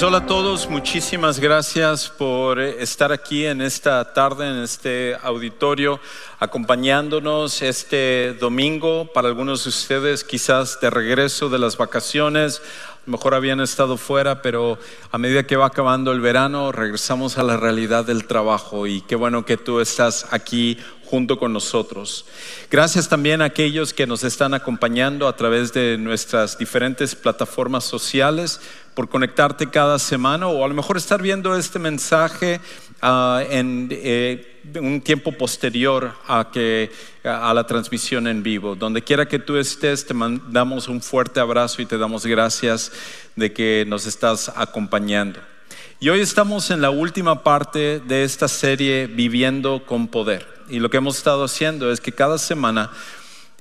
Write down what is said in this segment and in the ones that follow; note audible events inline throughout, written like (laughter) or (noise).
Pues hola a todos, muchísimas gracias por estar aquí en esta tarde, en este auditorio, acompañándonos este domingo. Para algunos de ustedes quizás de regreso de las vacaciones, mejor habían estado fuera, pero a medida que va acabando el verano, regresamos a la realidad del trabajo y qué bueno que tú estás aquí junto con nosotros. Gracias también a aquellos que nos están acompañando a través de nuestras diferentes plataformas sociales por conectarte cada semana o a lo mejor estar viendo este mensaje uh, en eh, un tiempo posterior a, que, a la transmisión en vivo. Donde quiera que tú estés, te mandamos un fuerte abrazo y te damos gracias de que nos estás acompañando. Y hoy estamos en la última parte de esta serie Viviendo con Poder. Y lo que hemos estado haciendo es que cada semana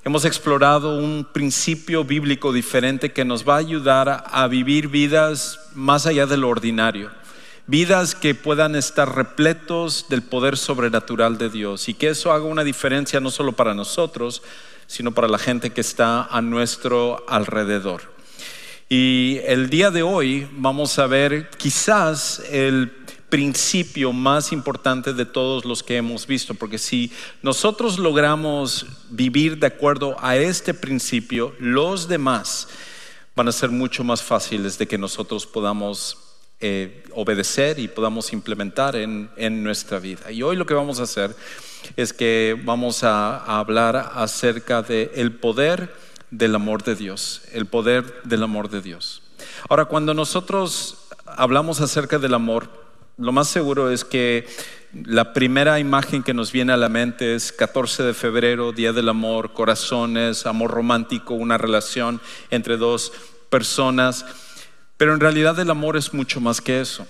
hemos explorado un principio bíblico diferente que nos va a ayudar a vivir vidas más allá de lo ordinario. Vidas que puedan estar repletos del poder sobrenatural de Dios y que eso haga una diferencia no solo para nosotros, sino para la gente que está a nuestro alrededor. Y el día de hoy vamos a ver quizás el principio más importante de todos los que hemos visto, porque si nosotros logramos vivir de acuerdo a este principio, los demás van a ser mucho más fáciles de que nosotros podamos eh, obedecer y podamos implementar en, nuestra vida. Y hoy lo que vamos a hacer es que vamos a, a hablar acerca del el poder del amor de Dios, el poder del amor de Dios. Ahora, cuando nosotros hablamos acerca del amor, lo más seguro es que la primera imagen que nos viene a la mente es 14 de febrero, Día del Amor, corazones, amor romántico, una relación entre dos personas. Pero en realidad el amor es mucho más que eso.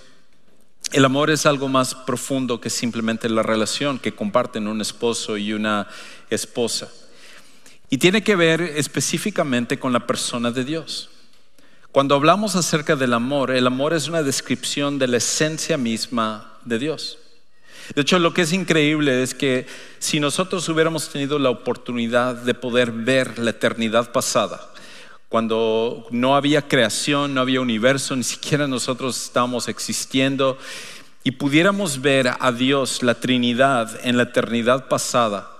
El amor es algo más profundo que simplemente la relación que comparten un esposo y una esposa. Y tiene que ver específicamente con la persona de Dios. Cuando hablamos acerca del amor, el amor es una descripción de la esencia misma de Dios. De hecho, lo que es increíble es que si nosotros hubiéramos tenido la oportunidad de poder ver la eternidad pasada, cuando no había creación, no había universo, ni siquiera nosotros estábamos existiendo, y pudiéramos ver a Dios, la Trinidad, en la eternidad pasada,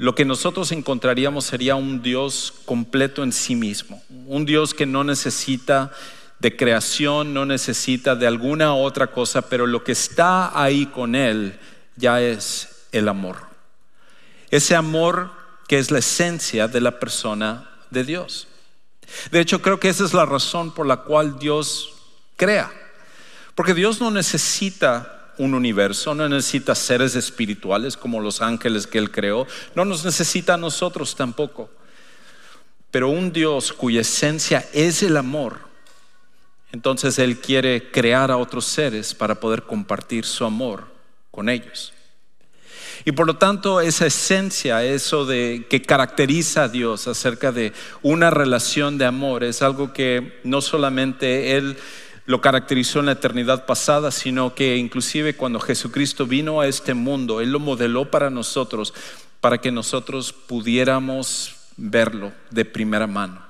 lo que nosotros encontraríamos sería un Dios completo en sí mismo, un Dios que no necesita de creación, no necesita de alguna otra cosa, pero lo que está ahí con Él ya es el amor. Ese amor que es la esencia de la persona de Dios. De hecho, creo que esa es la razón por la cual Dios crea. Porque Dios no necesita un universo, no necesita seres espirituales como los ángeles que Él creó, no nos necesita a nosotros tampoco. Pero un Dios cuya esencia es el amor, entonces Él quiere crear a otros seres para poder compartir su amor con ellos. Y por lo tanto, esa esencia, eso de que caracteriza a Dios acerca de una relación de amor, es algo que no solamente Él lo caracterizó en la eternidad pasada, sino que inclusive cuando Jesucristo vino a este mundo, Él lo modeló para nosotros, para que nosotros pudiéramos verlo de primera mano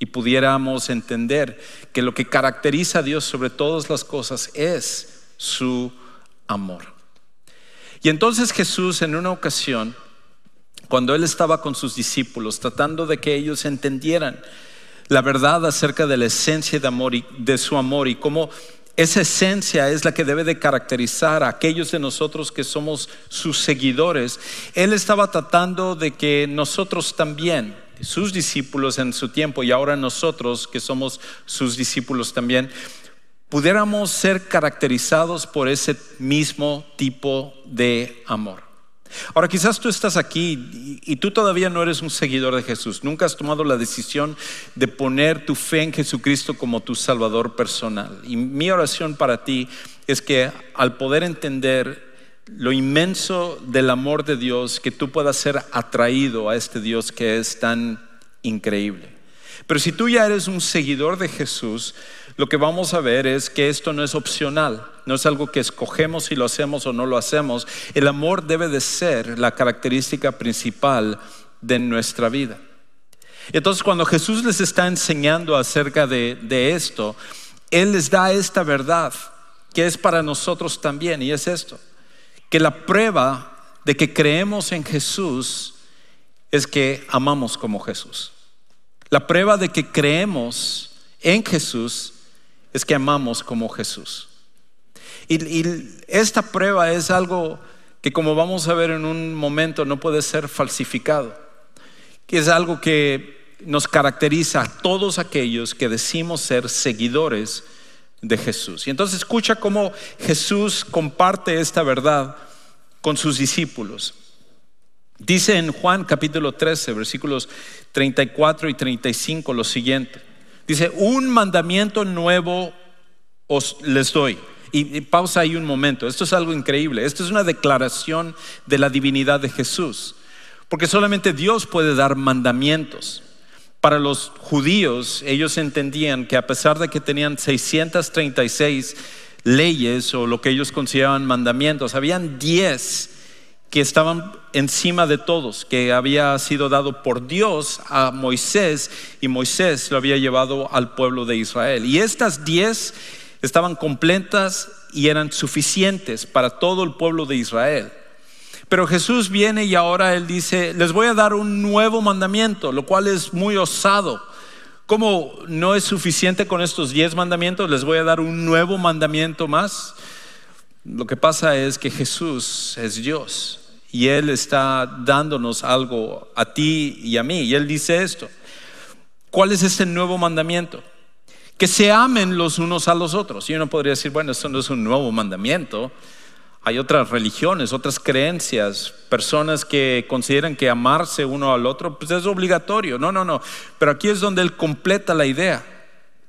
y pudiéramos entender que lo que caracteriza a Dios sobre todas las cosas es su amor. Y entonces Jesús en una ocasión, cuando Él estaba con sus discípulos, tratando de que ellos entendieran, la verdad acerca de la esencia de, amor y, de su amor y cómo esa esencia es la que debe de caracterizar a aquellos de nosotros que somos sus seguidores. Él estaba tratando de que nosotros también, sus discípulos en su tiempo y ahora nosotros que somos sus discípulos también, pudiéramos ser caracterizados por ese mismo tipo de amor. Ahora quizás tú estás aquí y, tú todavía no eres un seguidor de Jesús, nunca has tomado la decisión de poner tu fe en Jesucristo como tu Salvador personal. Y mi oración para ti es que al poder entender lo inmenso del amor de Dios, que tú puedas ser atraído a este Dios que es tan increíble. Pero si tú ya eres un seguidor de Jesús, lo que vamos a ver es que esto no es opcional, no es algo que escogemos si lo hacemos o no lo hacemos. El amor debe de ser la característica principal de nuestra vida. Entonces cuando Jesús les está enseñando acerca de, esto, Él les da esta verdad que es para nosotros también, y es esto, que la prueba de que creemos en Jesús es que amamos como Jesús. La prueba de que creemos en Jesús es que amamos como Jesús. Y, esta prueba es algo que como vamos a ver en un momento no puede ser falsificado, que es algo que nos caracteriza a todos aquellos que decimos ser seguidores de Jesús. Y entonces escucha cómo Jesús comparte esta verdad con sus discípulos. Dice en Juan capítulo 13, versículos 34 y 35 lo siguiente. Dice, un mandamiento nuevo os les doy. Y, pausa ahí un momento, esto es algo increíble, esto es una declaración de la divinidad de Jesús, porque solamente Dios puede dar mandamientos. Para los judíos, ellos entendían que a pesar de que tenían 636 leyes o lo que ellos consideraban mandamientos, habían 10 que estaban encima de todos, que había sido dado por Dios a Moisés y Moisés lo había llevado al pueblo de Israel. Y estas diez estaban completas y eran suficientes para todo el pueblo de Israel. Pero Jesús viene y ahora Él dice, les voy a dar un nuevo mandamiento, lo cual es muy osado. Como no es suficiente con estos diez mandamientos, les voy a dar un nuevo mandamiento más. Lo que pasa es que Jesús es Dios y Él está dándonos algo a ti y a mí. Y Él dice esto. ¿Cuál es este nuevo mandamiento? Que se amen los unos a los otros. Y uno podría decir, bueno, esto no es un nuevo mandamiento. Hay otras religiones, otras creencias, personas que consideran que amarse uno al otro pues es obligatorio. No, no, no. Pero aquí es donde Él completa la idea.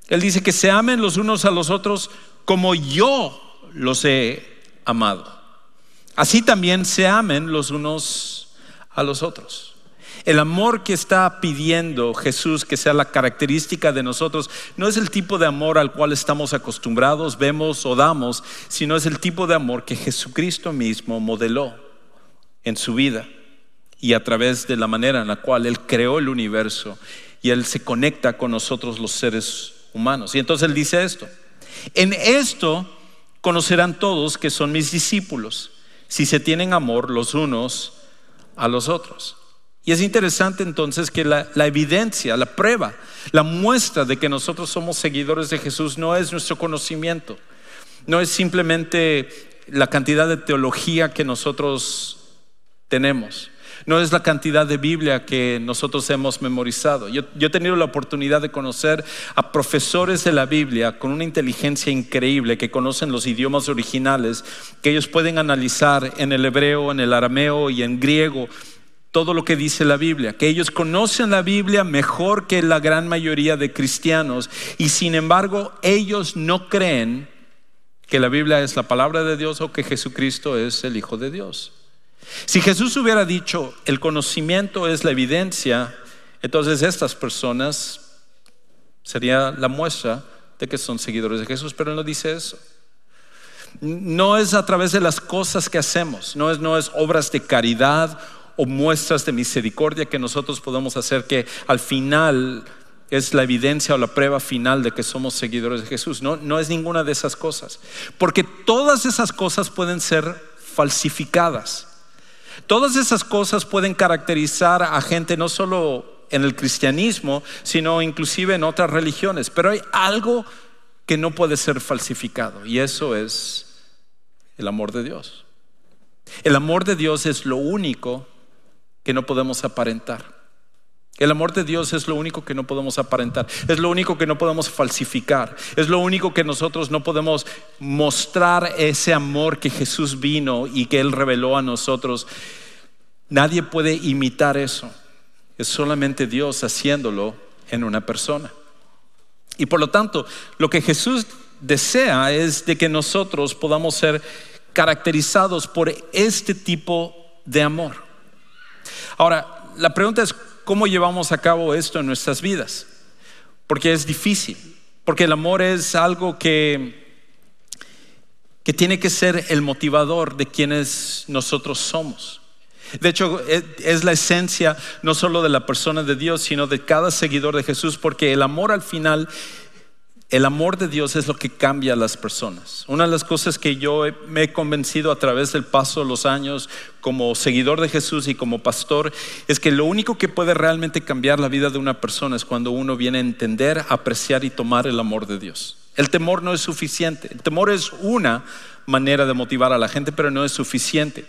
Él dice que se amen los unos a los otros como yo los he amado. Así también se amen los unos a los otros. El amor que está pidiendo Jesús que sea la característica de nosotros no es el tipo de amor al cual estamos acostumbrados, vemos o damos, sino es el tipo de amor que Jesucristo mismo modeló en su vida y a través de la manera en la cual Él creó el universo y Él se conecta con nosotros los seres humanos. Y entonces Él dice esto, en esto conocerán todos que son mis discípulos, si se tienen amor los unos a los otros. Y es interesante entonces que la, evidencia, la prueba, la muestra de que nosotros somos seguidores de Jesús no es nuestro conocimiento, no es simplemente la cantidad de teología que nosotros tenemos no es la cantidad de Biblia que nosotros hemos memorizado. Yo, he tenido la oportunidad de conocer a profesores de la Biblia con una inteligencia increíble que conocen los idiomas originales, que ellos pueden analizar en el hebreo, en el arameo y en griego todo lo que dice la Biblia, que ellos conocen la Biblia mejor que la gran mayoría de cristianos y sin embargo ellos no creen que la Biblia es la palabra de Dios o que Jesucristo es el Hijo de Dios. Si Jesús hubiera dicho, el conocimiento es la evidencia, entonces estas personas sería la muestra de que son seguidores de Jesús, pero él no dice eso. No es a través de las cosas que hacemos, no es, no es obras de caridad o muestras de misericordia que nosotros podemos hacer que al final es la evidencia o la prueba final de que somos seguidores de Jesús. No, no es ninguna de esas cosas. Porque todas esas cosas pueden ser falsificadas. Todas esas cosas pueden caracterizar a gente no solo en el cristianismo, sino inclusive en otras religiones. Pero hay algo que no puede ser falsificado y eso es el amor de Dios. El amor de Dios es lo único que no podemos aparentar. El amor de Dios es lo único que no podemos aparentar, es lo único que no podemos falsificar, es lo único que nosotros no podemos mostrar ese amor que Jesús vino y que Él reveló a nosotros. Nadie puede imitar eso, es solamente Dios haciéndolo en una persona. Y por lo tanto, lo que Jesús desea es de que nosotros podamos ser caracterizados por este tipo de amor. Ahora, la pregunta es, ¿Cómo llevamos a cabo esto en nuestras vidas? Porque es difícil, porque el amor es algo que, que tiene que ser el motivador de quienes nosotros somos. De hecho, es la esencia no solo de la persona de Dios, sino de cada seguidor de Jesús, porque el amor al final El amor de Dios es lo que cambia a las personas. Una de las cosas que yo me he convencido a través del paso de los años como seguidor de Jesús y como pastor es que lo único que puede realmente cambiar la vida de una persona es cuando uno viene a entender, apreciar y tomar el amor de Dios. El temor no es suficiente. El temor es una manera de motivar a la gente, pero no es suficiente.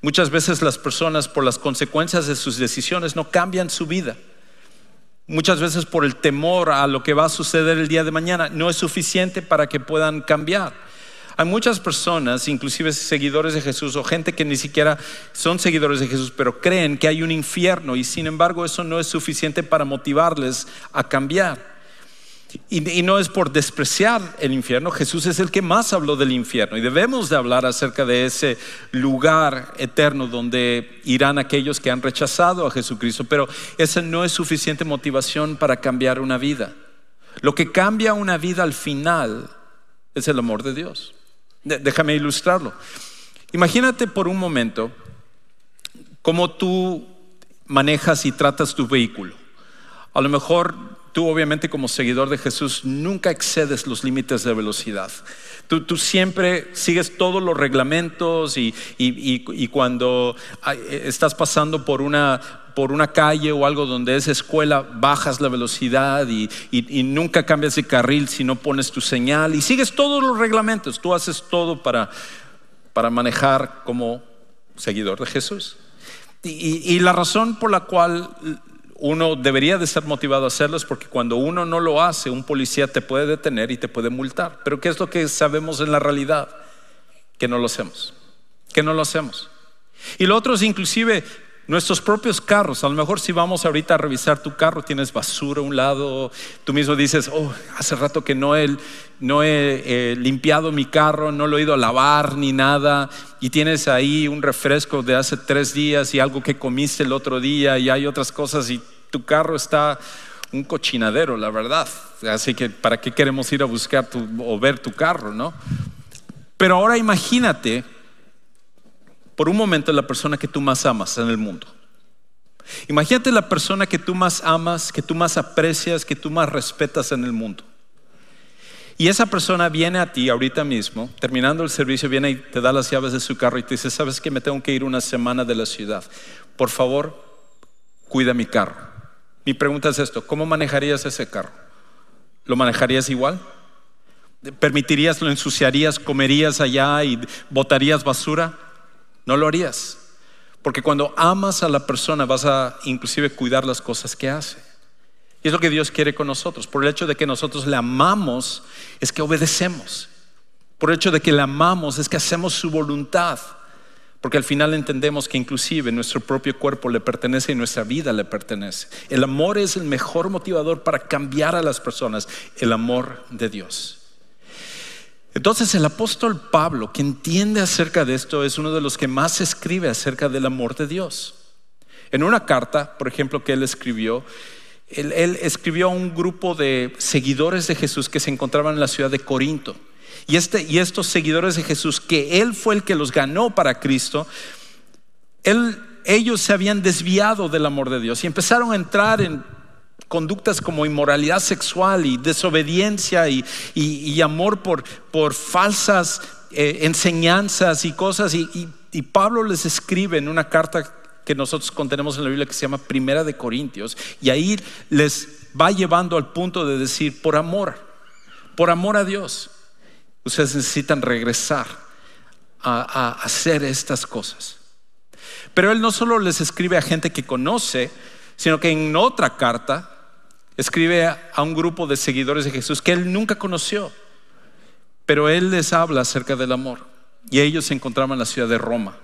Muchas veces las personas por las consecuencias de sus decisiones no cambian su vida muchas veces por el temor a lo que va a suceder el día de mañana, no es suficiente para que puedan cambiar. Hay muchas personas, inclusive seguidores de Jesús o gente que ni siquiera son seguidores de Jesús, pero creen que hay un infierno y sin embargo eso no es suficiente para motivarles a cambiar. Y, no es por despreciar el infierno, Jesús es el que más habló del infierno y debemos de hablar acerca de ese lugar eterno donde irán aquellos que han rechazado a Jesucristo, pero esa no es suficiente motivación para cambiar una vida. Lo que cambia una vida al final es el amor de Dios. Déjame ilustrarlo. Imagínate por un momento cómo tú manejas y tratas tu vehículo. A lo mejor tú obviamente como seguidor de Jesús nunca excedes los límites de velocidad. Tú, siempre sigues todos los reglamentos y, cuando estás pasando por una, por una calle o algo donde es escuela, bajas la velocidad y, nunca cambias de carril si no pones tu señal y sigues todos los reglamentos. Tú haces todo para, para manejar como seguidor de Jesús. y la razón por la cual uno debería de estar motivado a hacerlo porque cuando uno no lo hace, un policía te puede detener y te puede multar. Pero ¿qué es lo que sabemos en la realidad? Que no lo hacemos, que no lo hacemos. Y lo otro es inclusive nuestros propios carros. A lo mejor si vamos ahorita a revisar tu carro, tienes basura a un lado, tú mismo dices, oh, hace rato que no he, no he eh, limpiado mi carro, no lo he ido a lavar ni nada, y tienes ahí un refresco de hace tres días y algo que comiste el otro día y hay otras cosas y tu carro está un cochinadero, la verdad. Así que, ¿para qué queremos ir a buscar o ver tu carro, no? Pero ahora imagínate por un momento la persona que tú más amas en el mundo. Imagínate la persona que tú más amas, que tú más aprecias, que tú más respetas en el mundo. Y esa persona viene a ti ahorita mismo, terminando el servicio, viene y te da las llaves de su carro y te dice, sabes que me tengo que ir una semana de la ciudad. Por favor, cuida mi carro. Mi pregunta es esto, ¿cómo manejarías ese carro? ¿Lo manejarías igual? ¿Permitirías, lo ensuciarías, comerías allá y botarías basura? No lo harías. Porque cuando amas a la persona vas a inclusive cuidar las cosas que hace. Y es lo que Dios quiere con nosotros. Por el hecho de que nosotros le amamos es que obedecemos. Por el hecho de que le amamos es que hacemos su voluntad. Porque al final entendemos que inclusive nuestro propio cuerpo le pertenece y nuestra vida le pertenece. El amor es el mejor motivador para cambiar a las personas. El amor de Dios. Entonces el apóstol Pablo, que entiende acerca de esto, es uno de los que más escribe acerca del amor de Dios. En una carta, por ejemplo, que él escribió, él, escribió a un grupo de seguidores de Jesús que se encontraban en la ciudad de Corinto. Y, este, y estos seguidores de Jesús, que él fue el que los ganó para Cristo, ellos se habían desviado del amor de Dios y empezaron a entrar en conductas como inmoralidad sexual y desobediencia y, amor por, por falsas eh, enseñanzas y cosas. Y, y, Pablo les escribe en una carta que nosotros contenemos en la Biblia que se llama Primera de Corintios. Y ahí les va llevando al punto de decir, por amor, por amor a Dios, ustedes necesitan regresar a, a hacer estas cosas. Pero él no solo les escribe a gente que conoce, sino que en otra carta escribe a un grupo de seguidores de Jesús que él nunca conoció, pero él les habla acerca del amor. Y ellos se encontraban en la ciudad de Roma.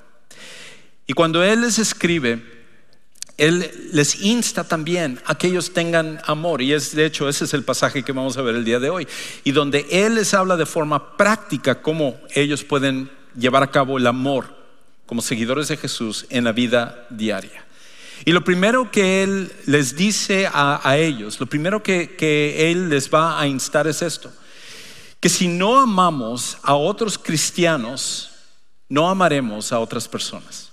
Y cuando él les escribe, él les insta también a que ellos tengan amor. Y es, de hecho, ese es el pasaje que vamos a ver el día de hoy. Y donde él les habla de forma práctica cómo ellos pueden llevar a cabo el amor como seguidores de Jesús en la vida diaria. Y lo primero que Él les dice a, ellos, lo primero que, que Él les va a instar es esto, que si no amamos a otros cristianos, no amaremos a otras personas.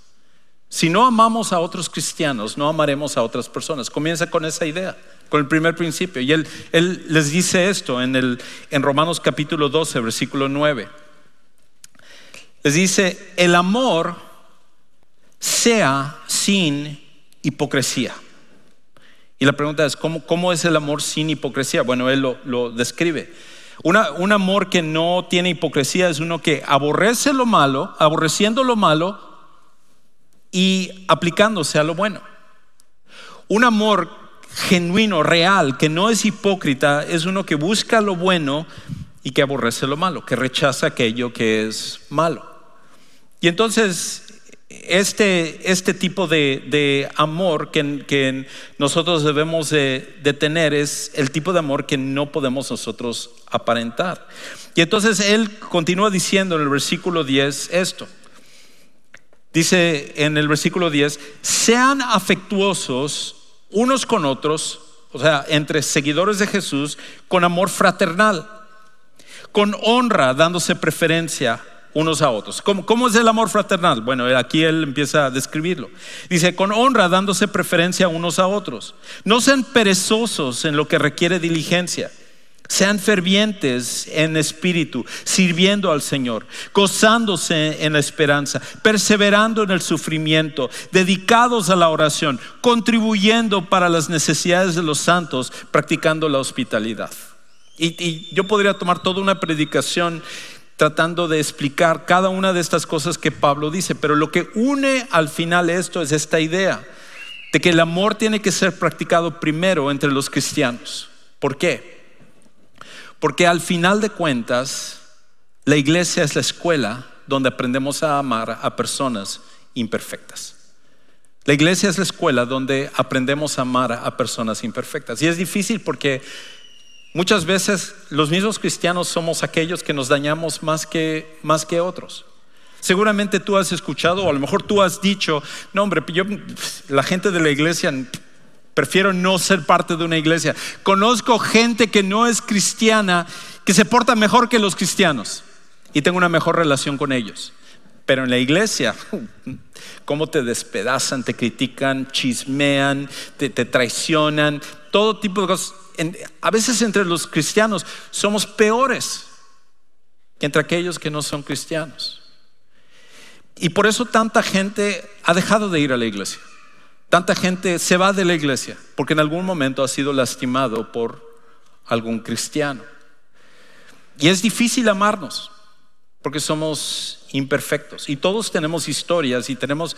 Si no amamos a otros cristianos, no amaremos a otras personas. Comienza con esa idea, con el primer principio. Y él, él les dice esto en, el, en Romanos capítulo 12, versículo 9. Les dice, el amor sea sin hipocresía. Y la pregunta es, ¿cómo, cómo es el amor sin hipocresía? Bueno, él lo, lo describe. Una, un amor que no tiene hipocresía es uno que aborrece lo malo, aborreciendo lo malo, y aplicándose a lo bueno. Un amor genuino, real, que no es hipócrita, es uno que busca lo bueno y que aborrece lo malo, que rechaza aquello que es malo. Y entonces, este, este tipo de, amor que, nosotros debemos de, de, tener es el tipo de amor que no podemos nosotros aparentar. Y entonces él continúa diciendo en el versículo 10 esto. Dice en el versículo 10, sean afectuosos unos con otros, o sea, entre seguidores de Jesús, con amor fraternal, con honra, dándose preferencia unos a otros. ¿Cómo, ¿Cómo, es el amor fraternal? Bueno, aquí él empieza a describirlo. Dice, con honra, dándose preferencia unos a otros. No sean perezosos en lo que requiere diligencia sean fervientes en espíritu, sirviendo al Señor, gozándose en la esperanza, perseverando en el sufrimiento, dedicados a la oración, contribuyendo para las necesidades de los santos, practicando la hospitalidad. Y, yo podría tomar toda una predicación tratando de explicar cada una de estas cosas que Pablo dice, pero lo que une al final esto es esta idea de que el amor tiene que ser practicado primero entre los cristianos. ¿Por qué? Porque al final de cuentas, la iglesia es la escuela donde aprendemos a amar a personas imperfectas. La iglesia es la escuela donde aprendemos a amar a personas imperfectas. Y es difícil porque muchas veces los mismos cristianos somos aquellos que nos dañamos más que, más que otros. Seguramente tú has escuchado, o a lo mejor tú has dicho, no hombre, yo, la gente de la iglesia Prefiero no ser parte de una iglesia. Conozco gente que no es cristiana, que se porta mejor que los cristianos y tengo una mejor relación con ellos. Pero en la iglesia, (laughs) cómo te despedazan, te critican, chismean, te, traicionan, todo tipo de cosas. A veces entre los cristianos somos peores que entre aquellos que no son cristianos. Y por eso tanta gente ha dejado de ir a la iglesia. Tanta gente se va de la iglesia porque en algún momento ha sido lastimado por algún cristiano. Y es difícil amarnos porque somos imperfectos y todos tenemos historias y tenemos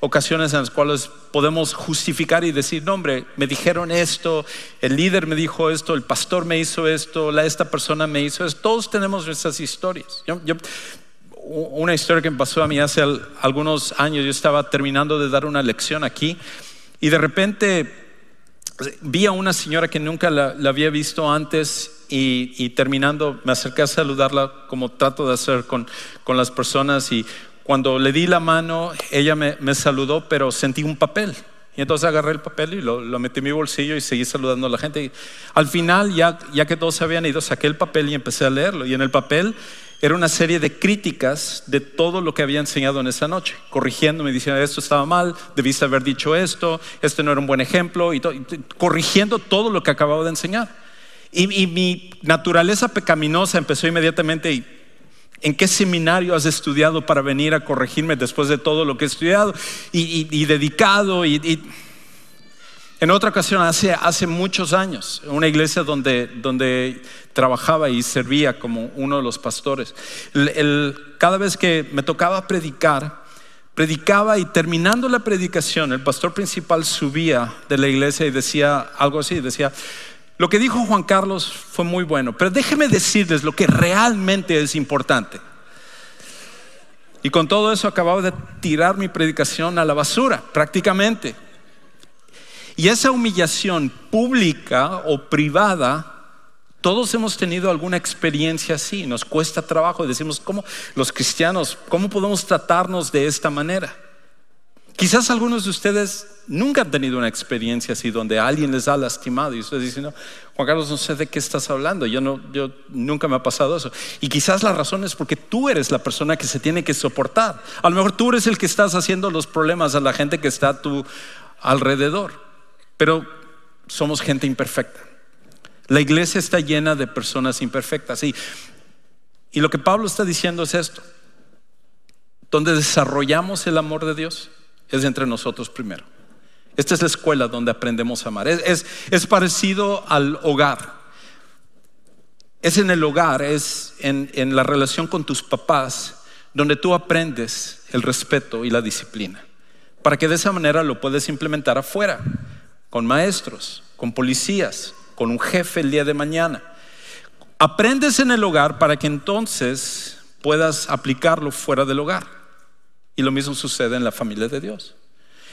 ocasiones en las cuales podemos justificar y decir, no hombre, me dijeron esto, el líder me dijo esto, el pastor me hizo esto, la, esta persona me hizo esto, todos tenemos esas historias. Una historia que me pasó a mí hace algunos años, yo estaba terminando de dar una lección aquí y de repente vi a una señora que nunca la, había visto antes y, terminando me acerqué a saludarla como trato de hacer con, con las personas y cuando le di la mano ella me, me, saludó pero sentí un papel. Y entonces agarré el papel y lo, lo, metí en mi bolsillo y seguí saludando a la gente. Y al final ya, ya que todos se habían ido saqué el papel y empecé a leerlo. Y en el papel era una serie de críticas de todo lo que había enseñado en esa noche, corrigiéndome, diciendo esto estaba mal, debiste haber dicho esto, este no era un buen ejemplo, y, corrigiendo todo lo que acababa de enseñar. Y, mi naturaleza pecaminosa empezó inmediatamente, ¿en qué seminario has estudiado para venir a corregirme después de todo lo que he estudiado y, dedicado? y en otra ocasión, hace, hace muchos años, una iglesia donde, donde trabajaba y servía como uno de los pastores, cada vez que me tocaba predicar, predicaba y terminando la predicación, el pastor principal subía de la iglesia y decía algo así, decía, lo que dijo Juan Carlos fue muy bueno, pero déjeme decirles lo que realmente es importante. Y con todo eso acababa de tirar mi predicación a la basura, prácticamente. Y esa humillación pública o privada, todos hemos tenido alguna experiencia así, nos cuesta trabajo decimos, ¿cómo los cristianos, cómo podemos tratarnos de esta manera? Quizás algunos de ustedes nunca han tenido una experiencia así donde alguien les ha lastimado y ustedes dicen, no, Juan Carlos, no sé de qué estás hablando, yo, no, yo nunca me ha pasado eso. Y quizás la razón es porque tú eres la persona que se tiene que soportar. A lo mejor tú eres el que estás haciendo los problemas a la gente que está a tu alrededor. Pero somos gente imperfecta. La iglesia está llena de personas imperfectas. Y, y lo que Pablo está diciendo es esto. Donde desarrollamos el amor de Dios es entre nosotros primero. Esta es la escuela donde aprendemos a amar. Es, es, parecido al hogar. Es en el hogar, es en, en la relación con tus papás, donde tú aprendes el respeto y la disciplina. Para que de esa manera lo puedes implementar afuera, con maestros, con policías, con un jefe el día de mañana. Aprendes en el hogar para que entonces puedas aplicarlo fuera del hogar. Y lo mismo sucede en la familia de Dios.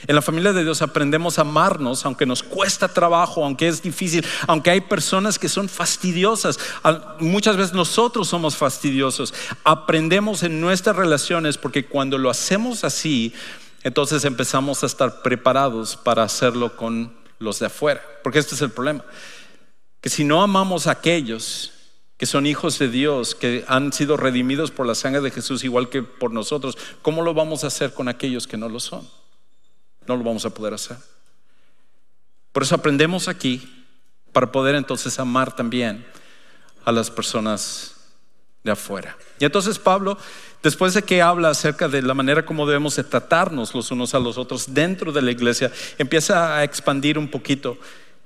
En la familia de Dios aprendemos a amarnos, aunque nos cuesta trabajo, aunque es difícil, aunque hay personas que son fastidiosas. Muchas veces nosotros somos fastidiosos. Aprendemos en nuestras relaciones porque cuando lo hacemos así, entonces empezamos a estar preparados para hacerlo con los de afuera. Porque este es el problema. Que si no amamos a aquellos que son hijos de Dios, que han sido redimidos por la sangre de Jesús igual que por nosotros, ¿cómo lo vamos a hacer con aquellos que no lo son? No lo vamos a poder hacer. Por eso aprendemos aquí para poder entonces amar también a las personas de afuera. Y entonces Pablo, después de que habla acerca de la manera como debemos de tratarnos los unos a los otros dentro de la iglesia, empieza a expandir un poquito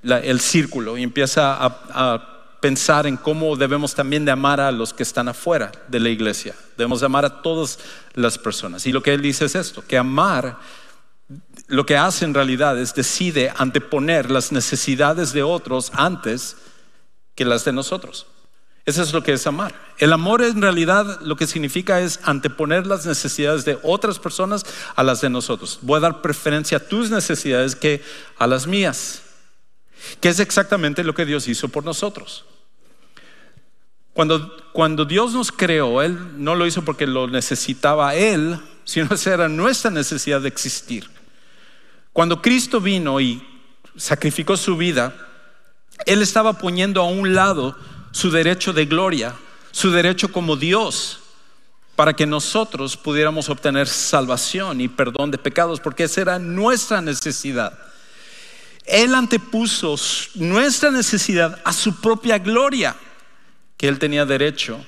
el círculo y empieza a pensar en cómo debemos también de amar a los que están afuera de la iglesia. Debemos de amar a todas las personas. Y lo que él dice es esto, que amar lo que hace en realidad es decide anteponer las necesidades de otros antes que las de nosotros. Eso es lo que es amar. El amor en realidad lo que significa es anteponer las necesidades de otras personas a las de nosotros. Voy a dar preferencia a tus necesidades que a las mías que es exactamente lo que Dios hizo por nosotros. Cuando, cuando Dios nos creó, Él no lo hizo porque lo necesitaba Él, (laughs) sino esa era nuestra necesidad de existir. Cuando Cristo vino y sacrificó su vida, Él estaba poniendo a un lado su derecho de gloria, su derecho como Dios, para que nosotros pudiéramos obtener salvación y perdón de pecados, porque esa era nuestra necesidad. Él antepuso nuestra necesidad a su propia gloria que Él tenía derecho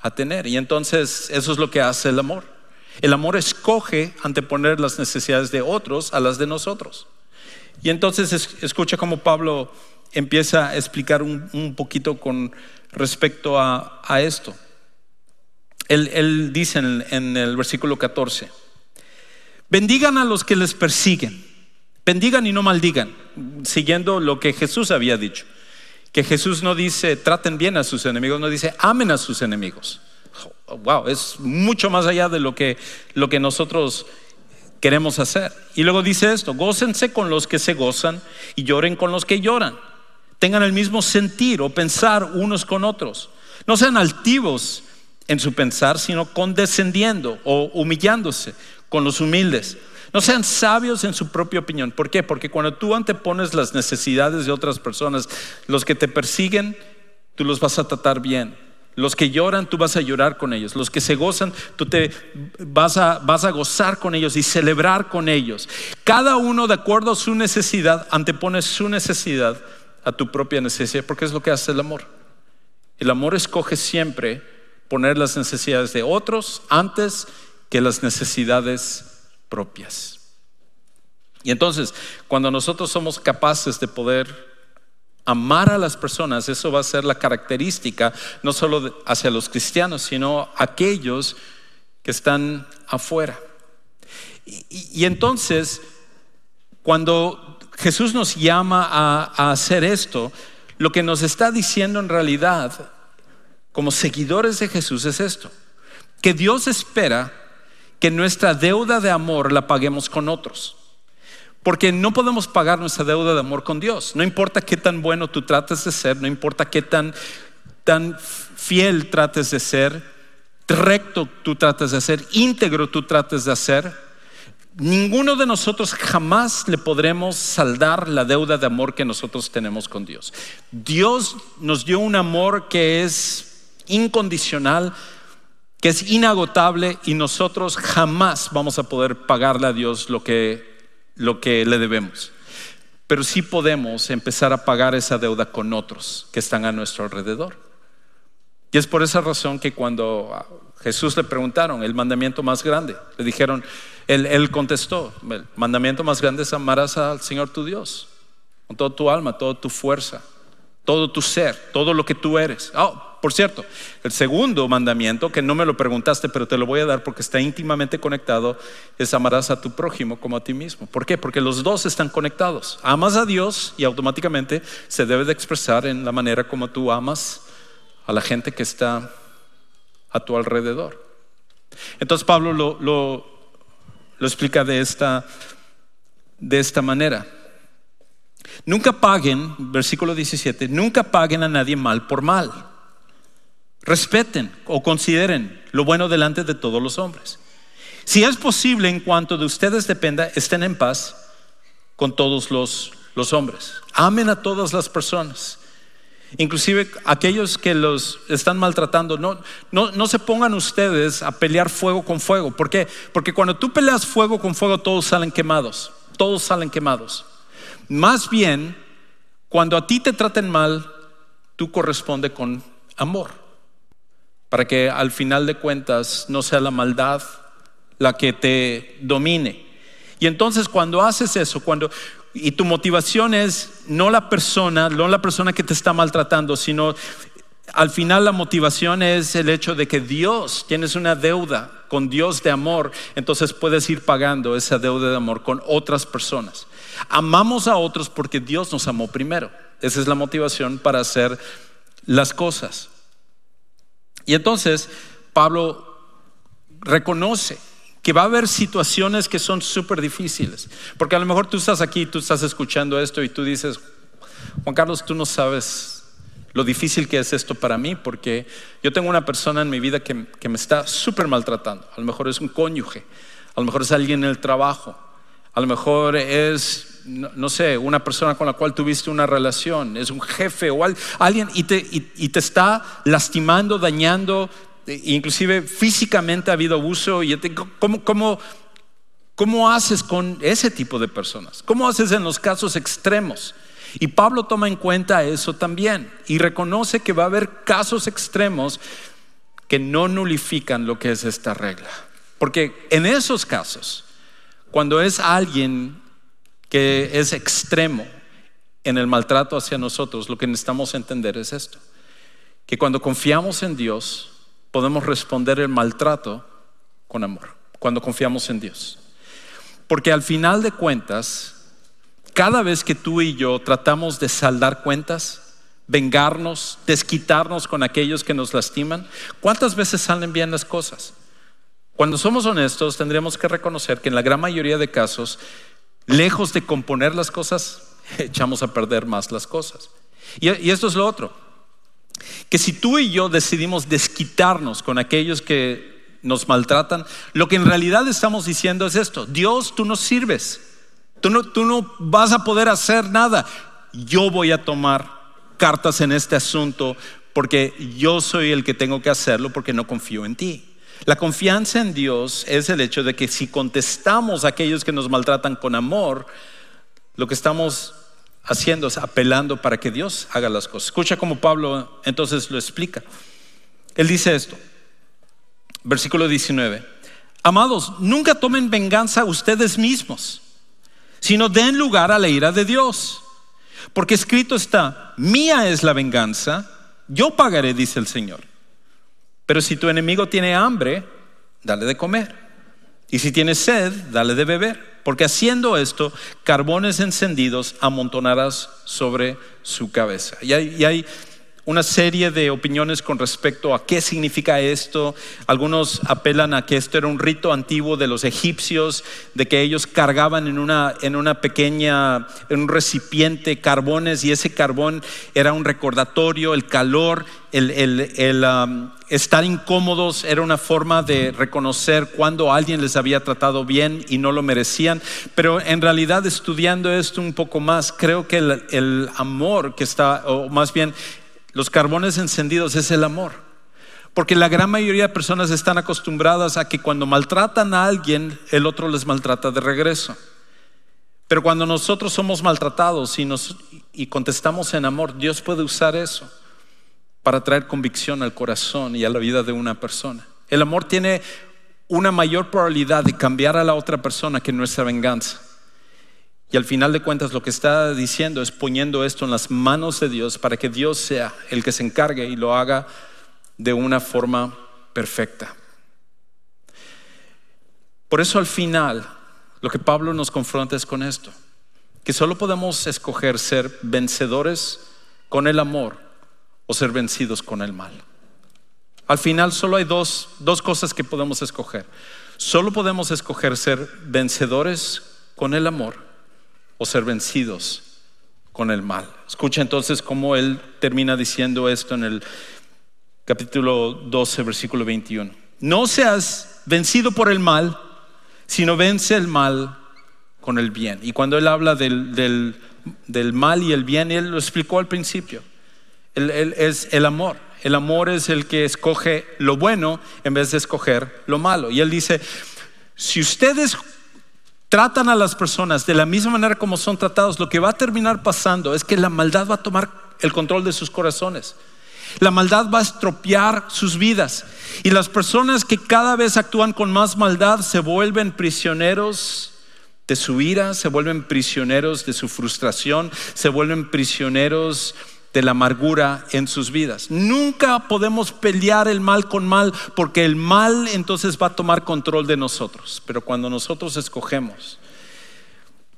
a tener. Y entonces eso es lo que hace el amor. El amor escoge anteponer las necesidades de otros a las de nosotros. Y entonces escucha cómo Pablo empieza a explicar un, poquito con respecto a, esto. Él, dice en, en el versículo 14, bendigan a los que les persiguen Bendigan y no maldigan, siguiendo lo que Jesús había dicho. Que Jesús no dice traten bien a sus enemigos, no dice amen a sus enemigos. Wow, es mucho más allá de lo que, lo que nosotros queremos hacer. Y luego dice esto, gócense con los que se gozan y lloren con los que lloran. Tengan el mismo sentir o pensar unos con otros. No sean altivos en su pensar, sino condescendiendo o humillándose con los humildes. No sean sabios en su propia opinión. ¿Por qué? Porque cuando tú antepones las necesidades de otras personas, los que te persiguen, tú los vas a tratar bien. Los que lloran, tú vas a llorar con ellos. Los que se gozan, tú te vas a, vas a gozar con ellos y celebrar con ellos. Cada uno, de acuerdo a su necesidad, antepone su necesidad a tu propia necesidad, porque es lo que hace el amor. El amor escoge siempre poner las necesidades de otros antes que las necesidades propias. Y entonces, cuando nosotros somos capaces de poder amar a las personas, eso va a ser la característica no solo hacia los cristianos, sino aquellos que están afuera. Y, entonces, cuando Jesús nos llama a hacer esto, lo que nos está diciendo en realidad, como seguidores de Jesús, es esto, que Dios espera que nuestra deuda de amor la paguemos con otros. Porque no podemos pagar nuestra deuda de amor con Dios. No importa qué tan bueno tú trates de ser, no importa qué tan, tan fiel trates de ser, recto tú trates de ser, íntegro tú trates de hacer. ninguno de nosotros jamás le podremos saldar la deuda de amor que nosotros tenemos con Dios. Dios nos dio un amor que es incondicional, que es inagotable y nosotros jamás vamos a poder pagarle a Dios lo que, lo que le debemos. Pero sí podemos empezar a pagar esa deuda con otros que están a nuestro alrededor. Y es por esa razón que cuando Jesús le preguntaron el mandamiento más grande, le dijeron, él, contestó, el mandamiento más grande es amarás al Señor tu Dios, con toda tu alma, toda tu fuerza, todo tu ser, todo lo que tú eres. Oh, por cierto, el segundo mandamiento, que no me lo preguntaste, pero te lo voy a dar porque está íntimamente conectado, es amarás a tu prójimo como a ti mismo. ¿Por qué? Porque los dos están conectados. Amas a Dios y automáticamente se debe de expresar en la manera como tú amas a la gente que está a tu alrededor. Entonces Pablo lo, lo explica de esta, de esta manera. Nunca paguen, versículo 17, nunca paguen a nadie mal por mal. Respeten o consideren lo bueno delante de todos los hombres. Si es posible, en cuanto de ustedes dependa, estén en paz con todos los, los hombres. Amen a todas las personas. Inclusive aquellos que los están maltratando, no, no, se pongan ustedes a pelear fuego con fuego. ¿Por qué? Porque cuando tú peleas fuego con fuego, todos salen quemados. Todos salen quemados. Más bien, cuando a ti te traten mal, tú corresponde con amor. Para que al final de cuentas no sea la maldad la que te domine. Y entonces cuando haces eso, cuando, y tu motivación es no la persona, no la persona que te está maltratando, sino al final la motivación es el hecho de que Dios, tienes una deuda con Dios de amor, entonces puedes ir pagando esa deuda de amor con otras personas. Amamos a otros porque Dios nos amó primero. Esa es la motivación para hacer las cosas. Y entonces Pablo reconoce que va a haber situaciones que son súper difíciles. Porque a lo mejor tú estás aquí, tú estás escuchando esto y tú dices, Juan Carlos, tú no sabes lo difícil que es esto para mí, porque yo tengo una persona en mi vida que, me está súper maltratando. A lo mejor es un cónyuge, a lo mejor es alguien en el trabajo, a lo mejor es, no, sé, una persona con la cual tuviste una relación, es un jefe o alguien y te, y te está lastimando, dañando, inclusive físicamente ha habido abuso. Y ¿cómo, cómo, cómo haces con ese tipo de personas? ¿Cómo haces en los casos extremos? Y Pablo toma en cuenta eso también y reconoce que va a haber casos extremos que no nulifican lo que es esta regla. Porque en esos casos, cuando es alguien que es extremo en el maltrato hacia nosotros, lo que necesitamos entender es esto, que cuando confiamos en Dios, podemos responder el maltrato con amor, cuando confiamos en Dios. Porque al final de cuentas, cada vez que tú y yo tratamos de saldar cuentas, vengarnos, desquitarnos con aquellos que nos lastiman, ¿cuántas veces salen bien las cosas? Cuando somos honestos, tendríamos que reconocer que en la gran mayoría de casos, lejos de componer las cosas, (laughs) echamos a perder más las cosas. Y, esto es lo otro que si tú y yo decidimos desquitarnos con aquellos que nos maltratan, lo que en realidad estamos diciendo es esto, Dios, tú nos sirves, tú no, tú no vas a poder hacer nada, yo voy a tomar cartas en este asunto porque yo soy el que tengo que hacerlo porque no confío en ti. La confianza en Dios es el hecho de que si contestamos a aquellos que nos maltratan con amor, lo que estamos haciendo, apelando para que Dios haga las cosas. Escucha como Pablo entonces lo explica. Él dice esto, versículo 19, amados, nunca tomen venganza ustedes mismos, sino den lugar a la ira de Dios. Porque escrito está, mía es la venganza, yo pagaré, dice el Señor. Pero si tu enemigo tiene hambre, dale de comer. Y si tiene sed, dale de beber porque haciendo esto, carbones encendidos amontonarás sobre su cabeza. Y hay, una serie de opiniones con respecto a qué significa esto. Algunos apelan a que esto era un rito antiguo de los egipcios, de que ellos cargaban en una, en una pequeña, en un recipiente carbones y ese carbón era un recordatorio, el calor, el, el, um, estar incómodos era una forma de reconocer cuando alguien les había tratado bien y no lo merecían. Pero en realidad estudiando esto un poco más, creo que el, el amor que está, o más bien los carbones encendidos es el amor. Porque la gran mayoría de personas están acostumbradas a que cuando maltratan a alguien, el otro les maltrata de regreso. Pero cuando nosotros somos maltratados y, nos, y contestamos en amor, Dios puede usar eso para traer convicción al corazón y a la vida de una persona. El amor tiene una mayor probabilidad de cambiar a la otra persona que nuestra venganza. Y al final de cuentas lo que está diciendo es poniendo esto en las manos de Dios para que Dios sea el que se encargue y lo haga de una forma perfecta. Por eso al final lo que Pablo nos confronta es con esto, que solo podemos escoger ser vencedores con el amor o ser vencidos con el mal. Al final solo hay dos, dos cosas que podemos escoger. Solo podemos escoger ser vencedores con el amor o ser vencidos con el mal. Escucha entonces cómo él termina diciendo esto en el capítulo 12, versículo 21. No seas vencido por el mal, sino vence el mal con el bien. Y cuando él habla del, del, mal y el bien, él lo explicó al principio. es el amor. El amor es el que escoge lo bueno en vez de escoger lo malo. Y él dice, si ustedes tratan a las personas de la misma manera como son tratados, lo que va a terminar pasando es que la maldad va a tomar el control de sus corazones. La maldad va a estropear sus vidas. Y las personas que cada vez actúan con más maldad se vuelven prisioneros de su ira, se vuelven prisioneros de su frustración, se vuelven prisioneros la amargura en sus vidas. Nunca podemos pelear el mal con mal porque el mal entonces va a tomar control de nosotros. Pero cuando nosotros escogemos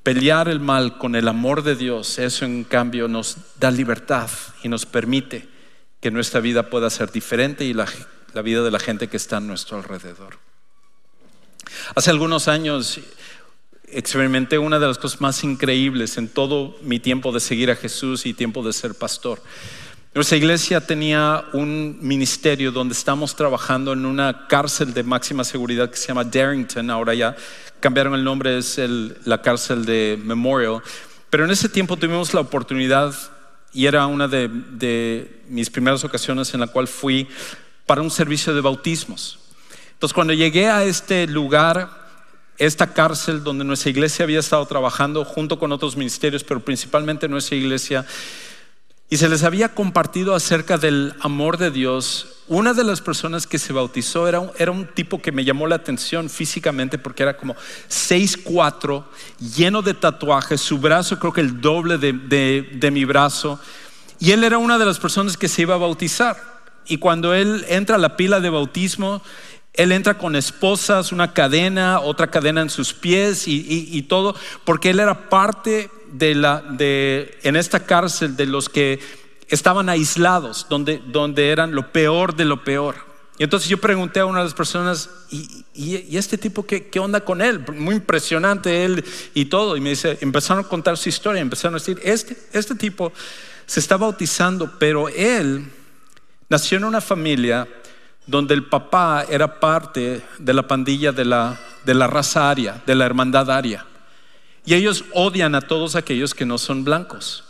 pelear el mal con el amor de Dios, eso en cambio nos da libertad y nos permite que nuestra vida pueda ser diferente y la, la vida de la gente que está a nuestro alrededor. Hace algunos años experimenté una de las cosas más increíbles en todo mi tiempo de seguir a Jesús y tiempo de ser pastor. Nuestra iglesia tenía un ministerio donde estamos trabajando en una cárcel de máxima seguridad que se llama Darrington, ahora ya cambiaron el nombre, es la cárcel de Memorial, pero en ese tiempo tuvimos la oportunidad y era una de, de mis primeras ocasiones en la cual fui para un servicio de bautismos. Entonces cuando llegué a este lugar, esta cárcel donde nuestra iglesia había estado trabajando junto con otros ministerios, pero principalmente nuestra iglesia, y se les había compartido acerca del amor de Dios. Una de las personas que se bautizó era un, era un tipo que me llamó la atención físicamente porque era como 6'4, lleno de tatuajes, su brazo creo que el doble de, de mi brazo, y él era una de las personas que se iba a bautizar. Y cuando él entra a la pila de bautismo, él entra con esposas, una cadena, otra cadena en sus pies y, todo, porque él era parte de la, de, en esta cárcel de los que estaban aislados, donde, donde eran lo peor de lo peor. Y entonces yo pregunté a una de las personas, ¿y, este tipo qué, qué, onda con él? Muy impresionante él y todo. Y me dice, empezaron a contar su historia, empezaron a decir, este, este tipo se está bautizando, pero él nació en una familia donde el papá era parte de la pandilla de la, de la raza aria, de la hermandad aria. Y ellos odian a todos aquellos que no son blancos,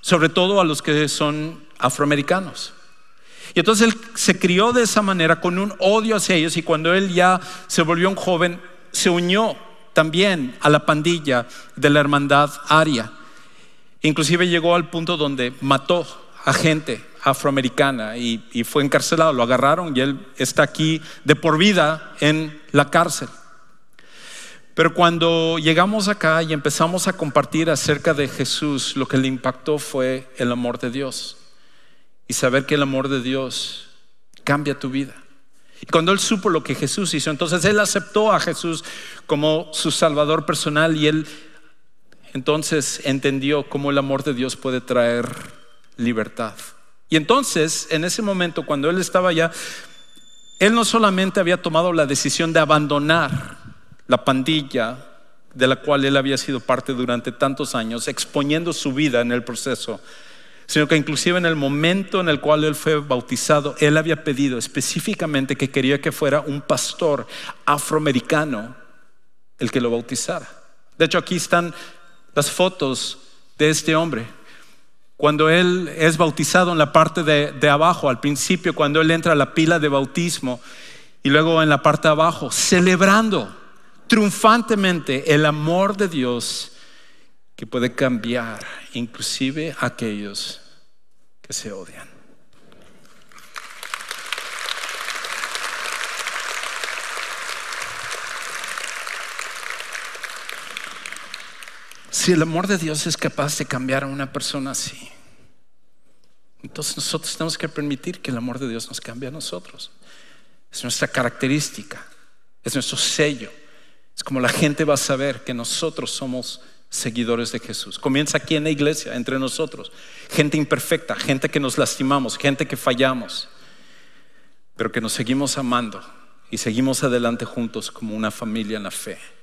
sobre todo a los que son afroamericanos. Y entonces él se crió de esa manera con un odio hacia ellos y cuando él ya se volvió un joven, se unió también a la pandilla de la hermandad aria. Inclusive llegó al punto donde mató a gente afroamericana y, fue encarcelado, lo agarraron y él está aquí de por vida en la cárcel. Pero cuando llegamos acá y empezamos a compartir acerca de Jesús, lo que le impactó fue el amor de Dios y saber que el amor de Dios cambia tu vida. Y cuando él supo lo que Jesús hizo, entonces él aceptó a Jesús como su Salvador personal y él entonces entendió cómo el amor de Dios puede traer libertad. Y entonces, en ese momento, cuando él estaba allá, él no solamente había tomado la decisión de abandonar la pandilla de la cual él había sido parte durante tantos años, exponiendo su vida en el proceso, sino que inclusive en el momento en el cual él fue bautizado, él había pedido específicamente que quería que fuera un pastor afroamericano el que lo bautizara. De hecho, aquí están las fotos de este hombre. Cuando él es bautizado en la parte de, de, abajo, al principio, cuando él entra a la pila de bautismo, y luego en la parte de abajo, celebrando triunfantemente el amor de Dios que puede cambiar inclusive aquellos que se odian. Si el amor de Dios es capaz de cambiar a una persona así, entonces nosotros tenemos que permitir que el amor de Dios nos cambie a nosotros. Es nuestra característica, es nuestro sello. Es como la gente va a saber que nosotros somos seguidores de Jesús. Comienza aquí en la iglesia, entre nosotros. Gente imperfecta, gente que nos lastimamos, gente que fallamos, pero que nos seguimos amando y seguimos adelante juntos como una familia en la fe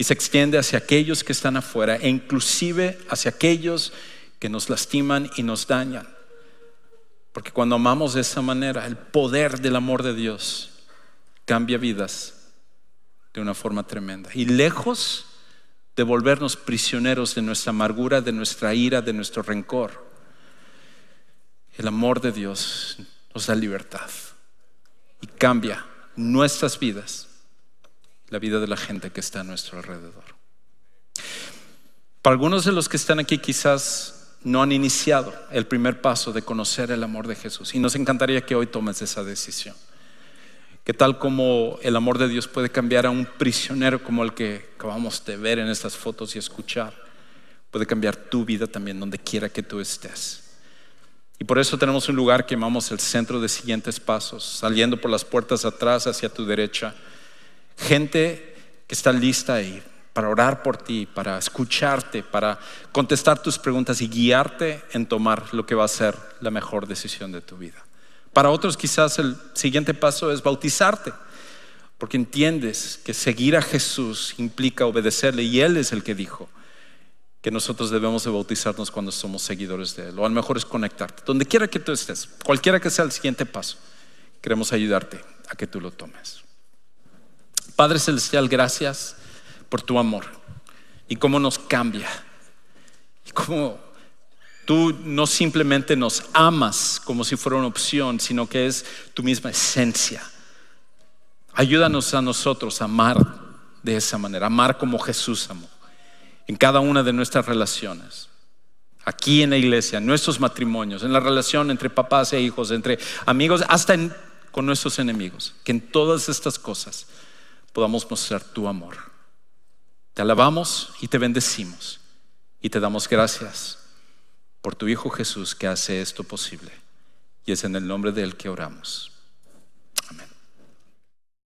y se extiende hacia aquellos que están afuera e inclusive hacia aquellos que nos lastiman y nos dañan. Porque cuando amamos de esa manera, el poder del amor de Dios cambia vidas de una forma tremenda. Y lejos de volvernos prisioneros de nuestra amargura, de nuestra ira, de nuestro rencor, el amor de Dios nos da libertad y cambia nuestras vidas la vida de la gente que está a nuestro alrededor. Para algunos de los que están aquí quizás no han iniciado el primer paso de conocer el amor de Jesús y nos encantaría que hoy tomes esa decisión. Que tal como el amor de Dios puede cambiar a un prisionero como el que acabamos de ver en estas fotos y escuchar, puede cambiar tu vida también donde quiera que tú estés. Y por eso tenemos un lugar que llamamos el centro de siguientes pasos, saliendo por las puertas atrás hacia tu derecha gente que está lista ahí para orar por ti, para escucharte, para contestar tus preguntas y guiarte en tomar lo que va a ser la mejor decisión de tu vida. Para otros quizás el siguiente paso es bautizarte, porque entiendes que seguir a Jesús implica obedecerle y Él es el que dijo que nosotros debemos de bautizarnos cuando somos seguidores de Él, o a lo mejor es conectarte, donde quiera que tú estés, cualquiera que sea el siguiente paso, queremos ayudarte a que tú lo tomes. Padre Celestial, gracias por tu amor y cómo nos cambia. Y cómo tú no simplemente nos amas como si fuera una opción, sino que es tu misma esencia. Ayúdanos a nosotros a amar de esa manera, amar como Jesús amó, en cada una de nuestras relaciones. Aquí en la iglesia, en nuestros matrimonios, en la relación entre papás e hijos, entre amigos, hasta con nuestros enemigos. Que en todas estas cosas podamos mostrar tu amor. Te alabamos y te bendecimos y te damos gracias por tu Hijo Jesús que hace esto posible. Y es en el nombre de Él que oramos.